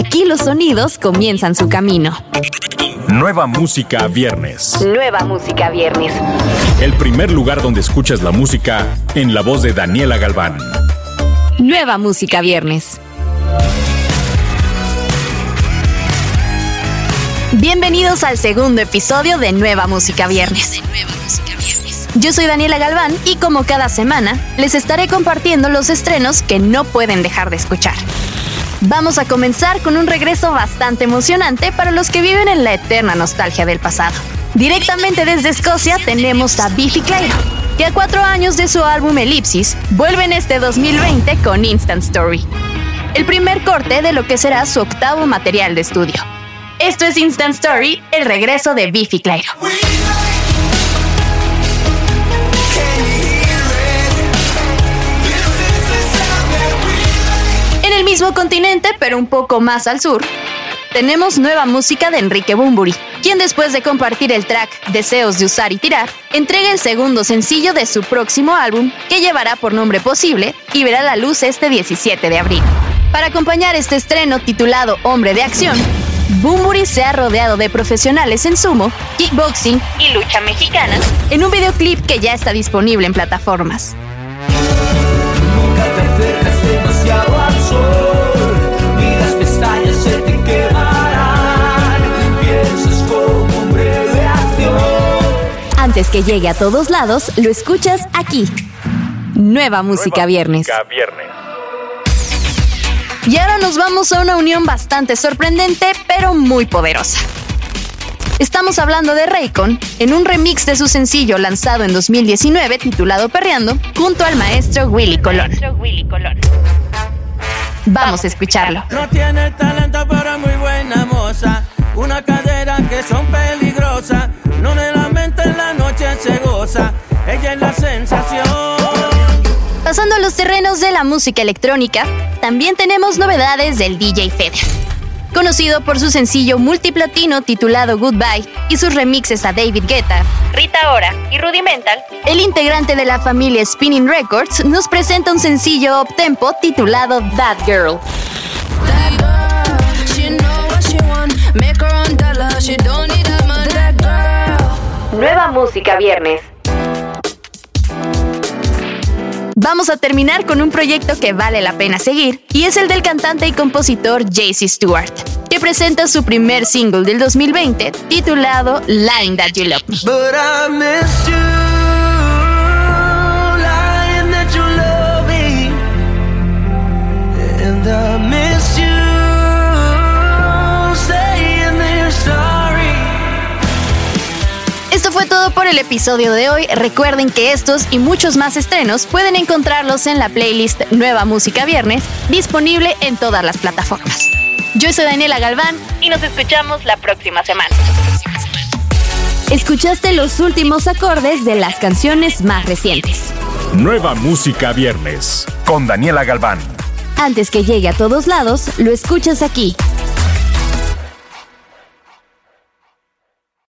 Aquí los sonidos comienzan su camino. Nueva música viernes. Nueva música viernes. El primer lugar donde escuchas la música en la voz de Daniela Galván. Nueva música viernes. Bienvenidos al segundo episodio de Nueva Música Viernes. Yo soy Daniela Galván y como cada semana les estaré compartiendo los estrenos que no pueden dejar de escuchar. Vamos a comenzar con un regreso bastante emocionante para los que viven en la eterna nostalgia del pasado. Directamente desde Escocia tenemos a Biffy Clyro, que a cuatro años de su álbum Elipsis, vuelve en este 2020 con Instant Story, el primer corte de lo que será su octavo material de estudio. Esto es Instant Story, el regreso de Biffy Clyro. Continente, pero un poco más al sur, tenemos nueva música de Enrique Bumburi, quien después de compartir el track Deseos de usar y tirar, entrega el segundo sencillo de su próximo álbum, que llevará por nombre Posible y verá la luz este 17 de abril. Para acompañar este estreno titulado Hombre de Acción, Bumburi se ha rodeado de profesionales en sumo, kickboxing y lucha mexicana en un videoclip que ya está disponible en plataformas. Antes que llegue a todos lados, lo escuchas aquí. Nueva música viernes. Música viernes. Y ahora nos vamos a una unión bastante sorprendente, pero muy poderosa. Estamos hablando de Raycon en un remix de su sencillo lanzado en 2019 titulado Perreando, junto al maestro Willy Colón. Vamos a escucharlo. No tiene talento, Ella es la sensación. Pasando a los terrenos de la música electrónica, también tenemos novedades del DJ Feder. Conocido por su sencillo multiplatino titulado Goodbye y sus remixes a David Guetta, Rita Ora y Rudimental, el integrante de la familia Spinning Records nos presenta un sencillo up-tempo titulado That Girl. That girl, she Vamos a terminar con un proyecto que vale la pena seguir, y es el del cantante y compositor JC Stewart, que presenta su primer single del 2020 titulado Line That You Love. Fue todo por el episodio de hoy. Recuerden que estos y muchos más estrenos pueden encontrarlos en la playlist Nueva Música Viernes, disponible en todas las plataformas. Yo soy Daniela Galván y nos escuchamos la próxima semana. Escuchaste los últimos acordes de las canciones más recientes. Nueva música viernes. Con Daniela Galván. Antes que llegue a todos lados, lo escuchas aquí.